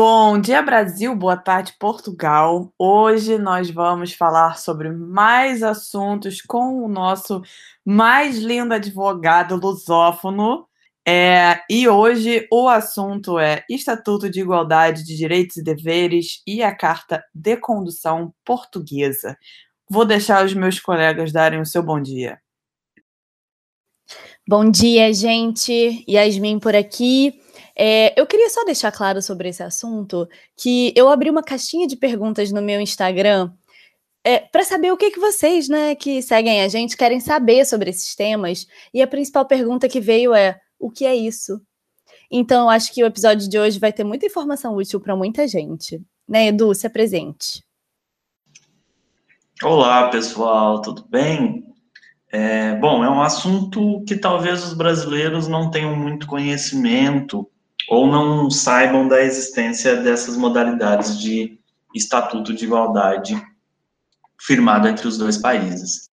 Bom dia, Brasil. Boa tarde, Portugal. Hoje nós vamos falar sobre mais assuntos com o nosso mais lindo advogado lusófono. É, e hoje o assunto é Estatuto de Igualdade de Direitos e Deveres e a Carta de Condução Portuguesa. Vou deixar os meus colegas darem o seu bom dia. Bom dia, gente. Yasmin por aqui. É, eu queria só deixar claro sobre esse assunto que eu abri uma caixinha de perguntas no meu Instagram é, para saber o que, que vocês, né, que seguem a gente, querem saber sobre esses temas. E a principal pergunta que veio é: o que é isso? Então, eu acho que o episódio de hoje vai ter muita informação útil para muita gente. Né, Edu, se apresente. Olá, pessoal, tudo bem? É, bom, é um assunto que talvez os brasileiros não tenham muito conhecimento ou não saibam da existência dessas modalidades de estatuto de igualdade firmado entre os dois países.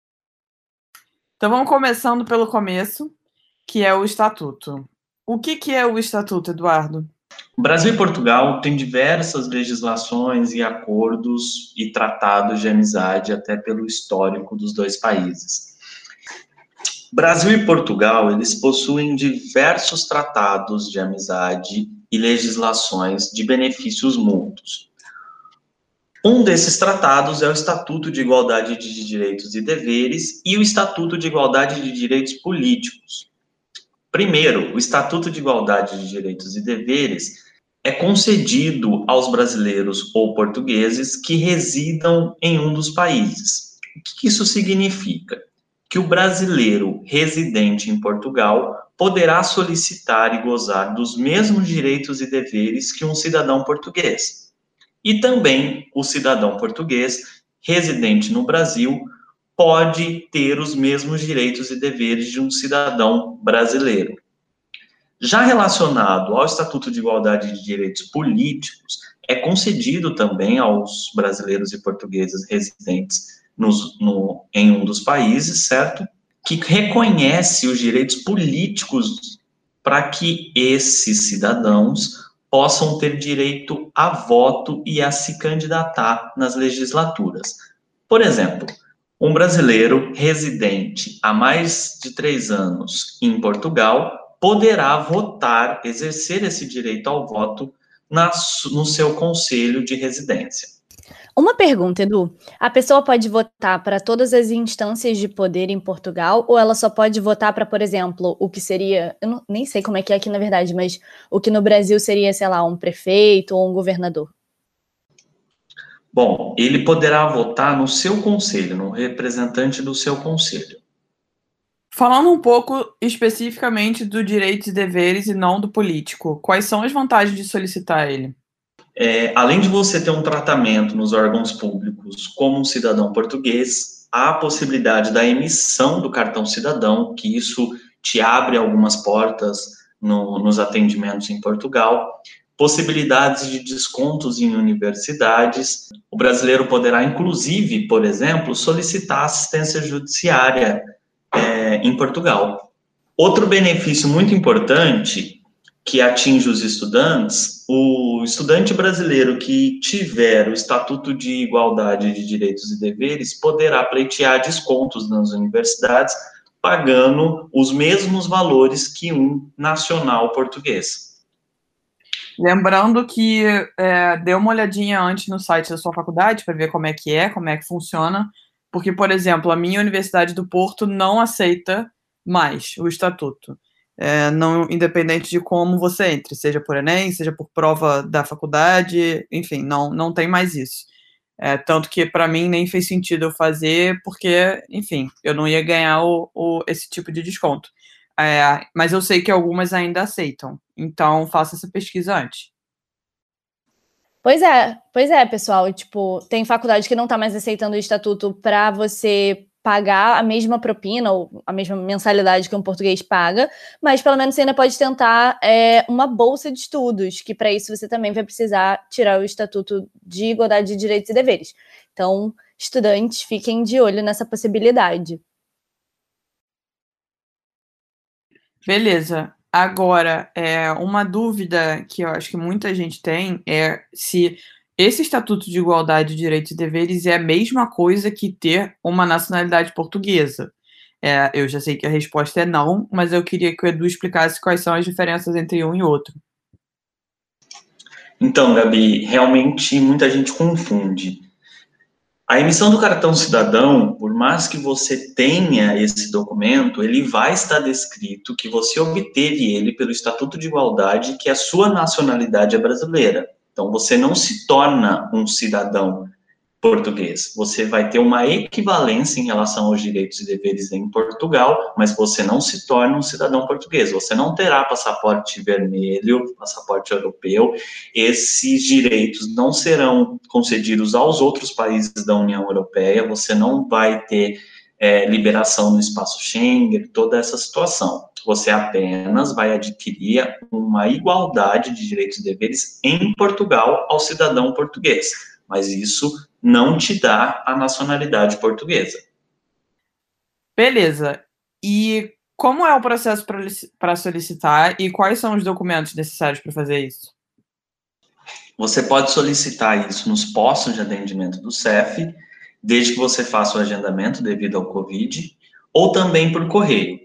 Então vamos começando pelo começo, que é o estatuto. O que, que é o estatuto, Eduardo? O Brasil e Portugal têm diversas legislações e acordos e tratados de amizade, até pelo histórico dos dois países. Brasil e Portugal, eles possuem diversos tratados de amizade e legislações de benefícios mútuos. Um desses tratados é o Estatuto de Igualdade de Direitos e Deveres e o Estatuto de Igualdade de Direitos Políticos. Primeiro, o Estatuto de Igualdade de Direitos e Deveres é concedido aos brasileiros ou portugueses que residam em um dos países. O que isso significa? Que o brasileiro residente em Portugal poderá solicitar e gozar dos mesmos direitos e deveres que um cidadão português. E também o cidadão português residente no Brasil pode ter os mesmos direitos e deveres de um cidadão brasileiro. Já relacionado ao Estatuto de Igualdade de Direitos Políticos, é concedido também aos brasileiros e portugueses residentes nos, no, em um dos países, certo? Que reconhece os direitos políticos para que esses cidadãos possam ter direito a voto e a se candidatar nas legislaturas. Por exemplo, um brasileiro residente há mais de três anos em Portugal poderá votar, exercer esse direito ao voto na, no seu conselho de residência. Uma pergunta, Edu. A pessoa pode votar para todas as instâncias de poder em Portugal ou ela só pode votar para, por exemplo, o que seria, eu não, nem sei como é que é aqui na verdade, mas o que no Brasil seria, sei lá, um prefeito ou um governador? Bom, ele poderá votar no seu conselho, no representante do seu conselho. Falando um pouco especificamente do direitos e deveres e não do político, quais são as vantagens de solicitar ele? É, além de você ter um tratamento nos órgãos públicos como um cidadão português, há a possibilidade da emissão do cartão cidadão, que isso te abre algumas portas no, nos atendimentos em Portugal, possibilidades de descontos em universidades. O brasileiro poderá, inclusive, por exemplo, solicitar assistência judiciária é, em Portugal. Outro benefício muito importante que atinge os estudantes, o estudante brasileiro que tiver o Estatuto de Igualdade de Direitos e Deveres poderá pleitear descontos nas universidades, pagando os mesmos valores que um nacional português. Lembrando que é, dê uma olhadinha antes no site da sua faculdade para ver como é que é, como é que funciona, porque, por exemplo, a minha Universidade do Porto não aceita mais o estatuto é, não independente de como você entre, seja por Enem, seja por prova da faculdade, enfim, não, não tem mais isso. É, tanto que para mim nem fez sentido eu fazer, porque, enfim, eu não ia ganhar o, o esse tipo de desconto. É, mas eu sei que algumas ainda aceitam, então faça essa pesquisa antes. Pois é, pois é, pessoal. Tipo, tem faculdade que não está mais aceitando o estatuto para você pagar a mesma propina ou a mesma mensalidade que um português paga, mas pelo menos você ainda pode tentar é, uma bolsa de estudos, que para isso você também vai precisar tirar o Estatuto de Igualdade de Direitos e Deveres. Então, estudantes, fiquem de olho nessa possibilidade. Beleza. Agora, é, uma dúvida que eu acho que muita gente tem é se esse Estatuto de Igualdade de Direitos e Deveres é a mesma coisa que ter uma nacionalidade portuguesa. É, eu já sei que a resposta é não, mas eu queria que o Edu explicasse quais são as diferenças entre um e outro. Então, Gabi, realmente muita gente confunde. A emissão do cartão cidadão, por mais que você tenha esse documento, ele vai estar descrito que você obteve ele pelo Estatuto de Igualdade, que a sua nacionalidade é brasileira. Então, você não se torna um cidadão português. Você vai ter uma equivalência em relação aos direitos e deveres em Portugal, mas você não se torna um cidadão português. Você não terá passaporte vermelho, passaporte europeu. Esses direitos não serão concedidos aos outros países da União Europeia. Você não vai ter é, liberação no espaço Schengen, toda essa situação. Você apenas vai adquirir uma igualdade de direitos e deveres em Portugal ao cidadão português. Mas isso não te dá a nacionalidade portuguesa. Beleza. E como é o processo para solicitar e quais são os documentos necessários para fazer isso? Você pode solicitar isso nos postos de atendimento do CEF, desde que você faça o agendamento devido ao Covid, ou também por correio.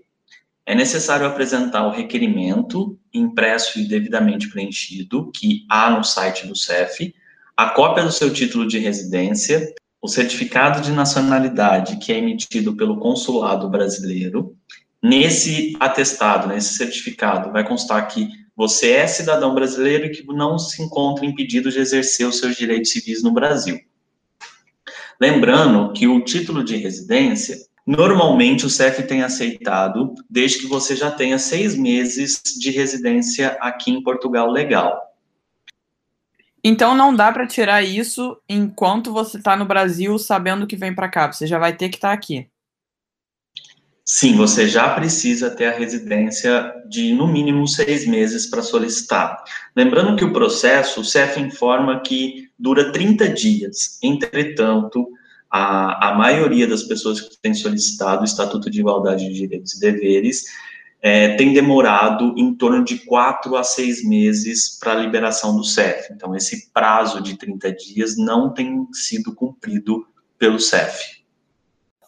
É necessário apresentar o requerimento impresso e devidamente preenchido, que há no site do CEF, a cópia do seu título de residência, o certificado de nacionalidade que é emitido pelo consulado brasileiro. Nesse atestado, nesse certificado, vai constar que você é cidadão brasileiro e que não se encontra impedido de exercer os seus direitos civis no Brasil. Lembrando que o título de residência, normalmente o CEF tem aceitado desde que você já tenha seis meses de residência aqui em Portugal legal. Então não dá para tirar isso enquanto você está no Brasil sabendo que vem para cá. Você já vai ter que estar tá aqui. Sim, você já precisa ter a residência de no mínimo seis meses para solicitar. Lembrando que o processo, o CEF informa que dura 30 dias. Entretanto, a, a maioria das pessoas que têm solicitado o Estatuto de Igualdade de Direitos e Deveres é, tem demorado em torno de quatro a seis meses para a liberação do CEF. Então, esse prazo de 30 dias não tem sido cumprido pelo CEF.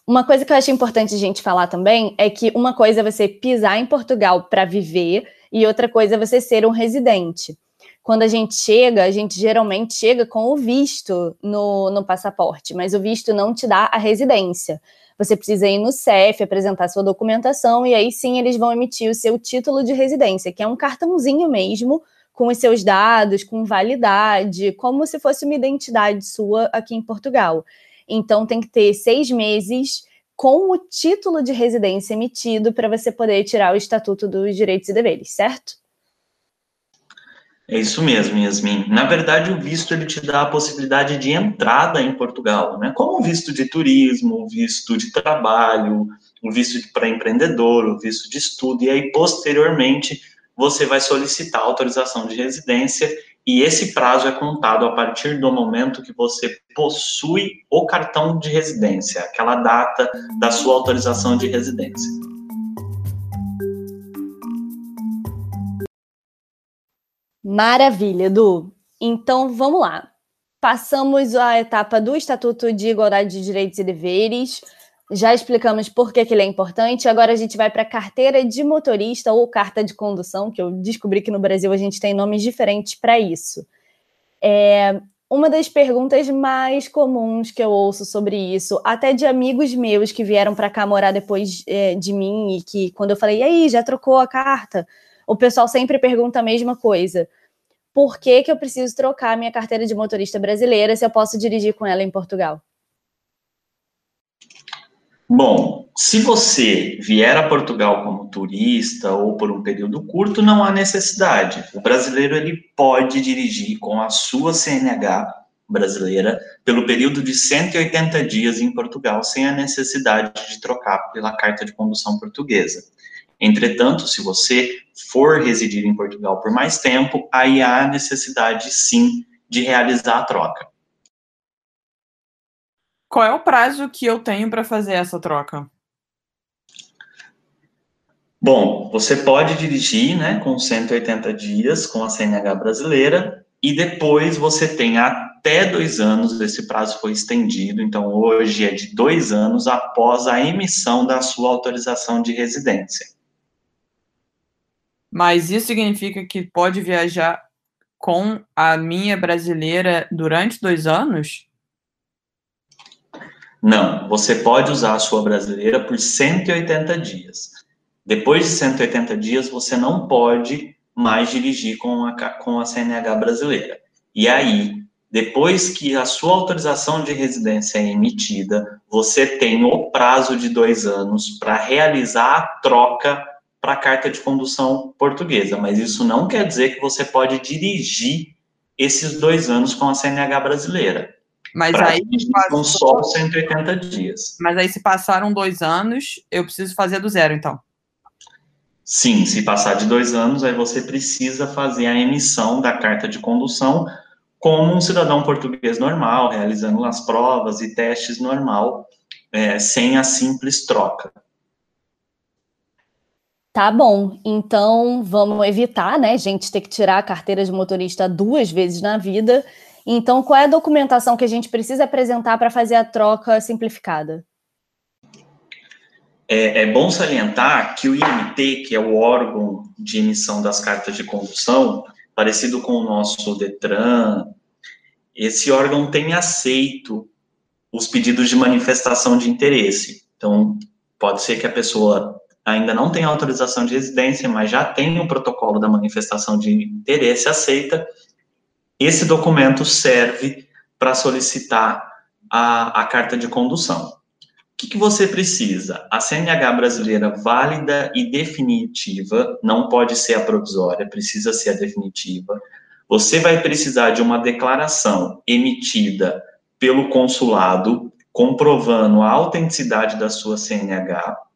Uma coisa que eu acho importante a gente falar também é que uma coisa é você pisar em Portugal para viver e outra coisa é você ser um residente. Quando a gente chega, a gente geralmente chega com o visto no, no passaporte, mas o visto não te dá a residência você precisa ir no CEF, apresentar sua documentação, e aí sim eles vão emitir o seu título de residência, que é um cartãozinho mesmo, com os seus dados, com validade, como se fosse uma identidade sua aqui em Portugal. Então tem que ter seis meses com o título de residência emitido para você poder tirar o Estatuto dos Direitos e Deveres, certo? É isso mesmo, Yasmin. Na verdade, o visto ele te dá a possibilidade de entrada em Portugal, né? Como o visto de turismo, o visto de trabalho, o visto para empreendedor, o visto de estudo, e aí posteriormente você vai solicitar autorização de residência e esse prazo é contado a partir do momento que você possui o cartão de residência, aquela data da sua autorização de residência. Maravilha, Edu. Então vamos lá. Passamos a etapa do Estatuto de Igualdade de Direitos e Deveres. Já explicamos por que, que ele é importante. Agora a gente vai para a carteira de motorista ou carta de condução, que eu descobri que no Brasil a gente tem nomes diferentes para isso. É, uma das perguntas mais comuns que eu ouço sobre isso, até de amigos meus que vieram para cá morar depois é, de mim e que, quando eu falei, e aí, já trocou a carta? O pessoal sempre pergunta a mesma coisa. Por que, que eu preciso trocar minha carteira de motorista brasileira se eu posso dirigir com ela em Portugal? Bom, se você vier a Portugal como turista ou por um período curto, não há necessidade. O brasileiro ele pode dirigir com a sua CNH brasileira pelo período de 180 dias em Portugal, sem a necessidade de trocar pela carta de condução portuguesa. Entretanto, se você for residir em Portugal por mais tempo, aí há necessidade sim de realizar a troca. Qual é o prazo que eu tenho para fazer essa troca? Bom, você pode dirigir, né, com 180 dias com a CNH brasileira e depois você tem até dois anos, esse prazo foi estendido, então hoje é de dois anos após a emissão da sua autorização de residência. Mas isso significa que pode viajar com a minha brasileira durante dois anos? Não, você pode usar a sua brasileira por 180 dias. Depois de 180 dias, você não pode mais dirigir com a, com a CNH brasileira. E aí, depois que a sua autorização de residência é emitida, você tem o prazo de dois anos para realizar a troca para a carta de condução portuguesa, mas isso não quer dizer que você pode dirigir esses dois anos com a CNH brasileira. Mas aí são só 180 dias. Mas aí se passaram dois anos, eu preciso fazer do zero, então. Sim, se passar de dois anos, aí você precisa fazer a emissão da carta de condução como um cidadão português normal, realizando as provas e testes normal, é, sem a simples troca. Tá bom, então vamos evitar, né, gente, ter que tirar a carteira de motorista duas vezes na vida. Então, qual é a documentação que a gente precisa apresentar para fazer a troca simplificada? É, é, bom salientar que o IMT, que é o órgão de emissão das cartas de condução, parecido com o nosso Detran, esse órgão tem aceito os pedidos de manifestação de interesse. Então, pode ser que a pessoa ainda não tenha autorização de residência, mas já tem o protocolo da manifestação de interesse aceita. Esse documento serve para solicitar a, a carta de condução. O que, que você precisa? A CNH brasileira válida e definitiva, não pode ser a provisória, precisa ser a definitiva. Você vai precisar de uma declaração emitida pelo consulado comprovando a autenticidade da sua CNH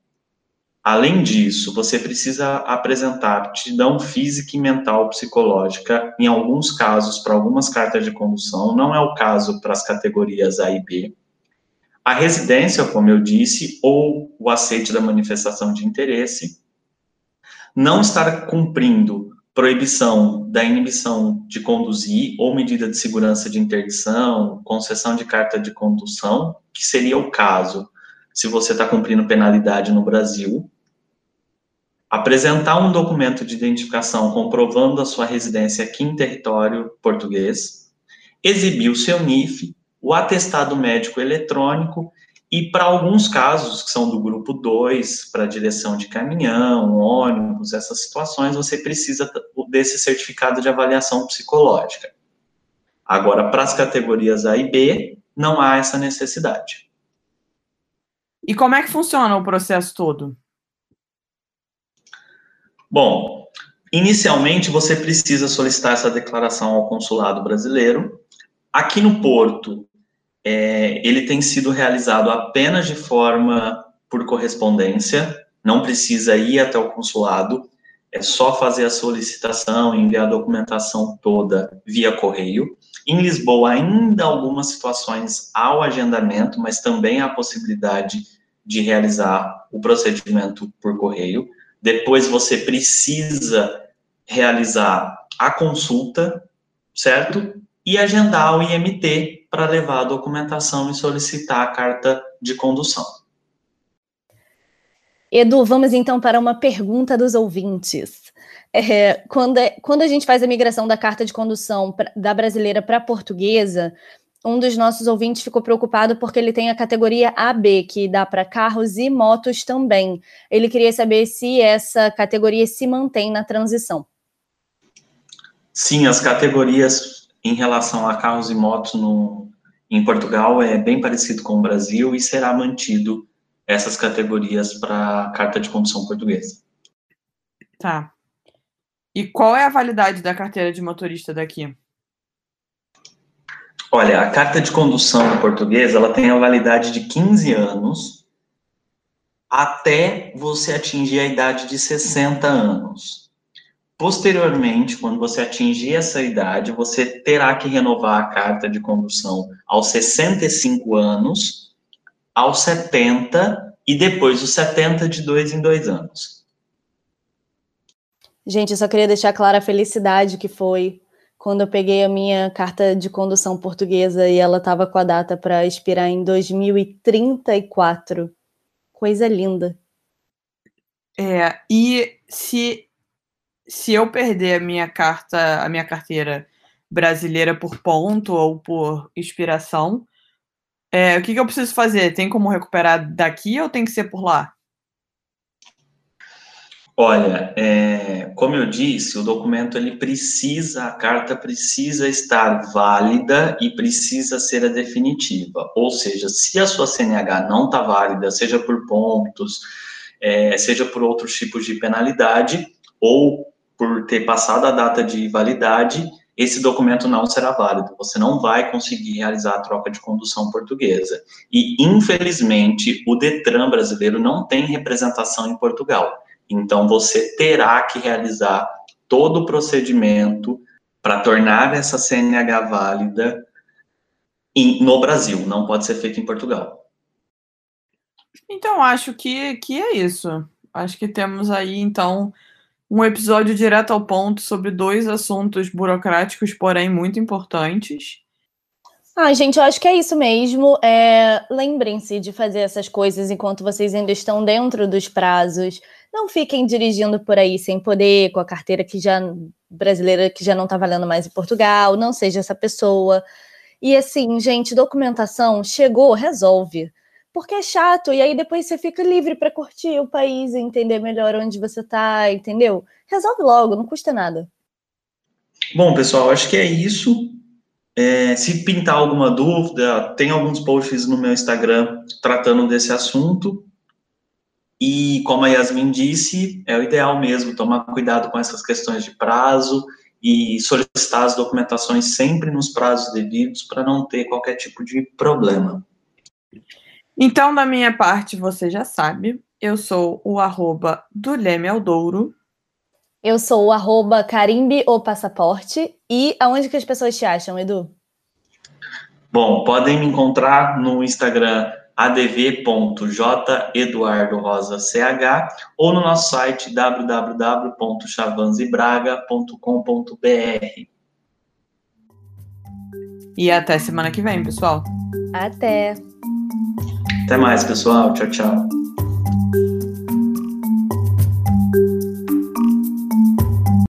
Além disso, você precisa apresentar aptidão física e mental psicológica, em alguns casos, para algumas cartas de condução, não é o caso para as categorias A e B. A residência, como eu disse, ou o aceite da manifestação de interesse. Não estar cumprindo proibição da inibição de conduzir ou medida de segurança de interdição, concessão de carta de condução, que seria o caso se você está cumprindo penalidade no Brasil, apresentar um documento de identificação comprovando a sua residência aqui em território português, exibir o seu NIF, o atestado médico eletrônico e para alguns casos, que são do grupo 2, para direção de caminhão, ônibus, essas situações, você precisa desse certificado de avaliação psicológica. Agora, para as categorias A e B, não há essa necessidade. E como é que funciona o processo todo? Bom, inicialmente você precisa solicitar essa declaração ao consulado brasileiro. Aqui no Porto, é, ele tem sido realizado apenas de forma por correspondência, não precisa ir até o consulado, é só fazer a solicitação, enviar a documentação toda via correio. Em Lisboa, ainda algumas situações há o agendamento, mas também há a possibilidade de realizar o procedimento por correio. Depois você precisa realizar a consulta, certo? E agendar o IMT para levar a documentação e solicitar a carta de condução. Edu, vamos então para uma pergunta dos ouvintes. É, quando, é, quando a gente faz a migração da carta de condução pra, da brasileira para a portuguesa, um dos nossos ouvintes ficou preocupado porque ele tem a categoria AB, que dá para carros e motos também. Ele queria saber se essa categoria se mantém na transição. Sim, as categorias em relação a carros e motos no, em Portugal é bem parecido com o Brasil e será mantido essas categorias para a carta de condução portuguesa. Tá. E qual é a validade da carteira de motorista daqui? Olha, a carta de condução portuguesa, ela tem a validade de 15 anos até você atingir a idade de 60 anos. Posteriormente, quando você atingir essa idade, você terá que renovar a carta de condução aos 65 anos, aos 70 e depois dos 70 de dois em dois anos. Gente, eu só queria deixar clara a felicidade que foi quando eu peguei a minha carta de condução portuguesa e ela estava com a data para expirar em 2034. Coisa linda. É, e se se eu perder a minha carta, a minha carteira brasileira por ponto ou por expiração, é, o que, que eu preciso fazer? Tem como recuperar daqui ou tem que ser por lá? Olha, é, como eu disse, o documento ele precisa, a carta precisa estar válida e precisa ser a definitiva. Ou seja, se a sua CNH não está válida, seja por pontos, é, seja por outros tipos de penalidade, ou por ter passado a data de validade, esse documento não será válido. Você não vai conseguir realizar a troca de condução portuguesa. E, infelizmente, o Detran brasileiro não tem representação em Portugal. Então, você terá que realizar todo o procedimento para tornar essa CNH válida em, no Brasil, não pode ser feito em Portugal. Então, acho que, que é isso. Acho que temos aí, então, um episódio direto ao ponto sobre dois assuntos burocráticos, porém muito importantes. Ah, gente, eu acho que é isso mesmo. É, Lembrem-se de fazer essas coisas enquanto vocês ainda estão dentro dos prazos. Não fiquem dirigindo por aí sem poder, com a carteira que já brasileira que já não está valendo mais em Portugal. Não seja essa pessoa. E assim, gente, documentação chegou, resolve porque é chato, e aí depois você fica livre para curtir o país e entender melhor onde você está, entendeu? Resolve logo, não custa nada. Bom, pessoal, acho que é isso. É, se pintar alguma dúvida, tem alguns posts no meu Instagram tratando desse assunto. E como a Yasmin disse, é o ideal mesmo tomar cuidado com essas questões de prazo e solicitar as documentações sempre nos prazos devidos para não ter qualquer tipo de problema. Então, da minha parte, você já sabe, eu sou o arroba do Leme Aldouro. Eu sou o arroba Carimbe ou Passaporte. E aonde que as pessoas te acham, Edu? Bom, podem me encontrar no Instagram adv.jeduardorosach ou no nosso site www.chavanzibraga.com.br. E até semana que vem, pessoal. Até. Até mais, pessoal. Tchau, tchau.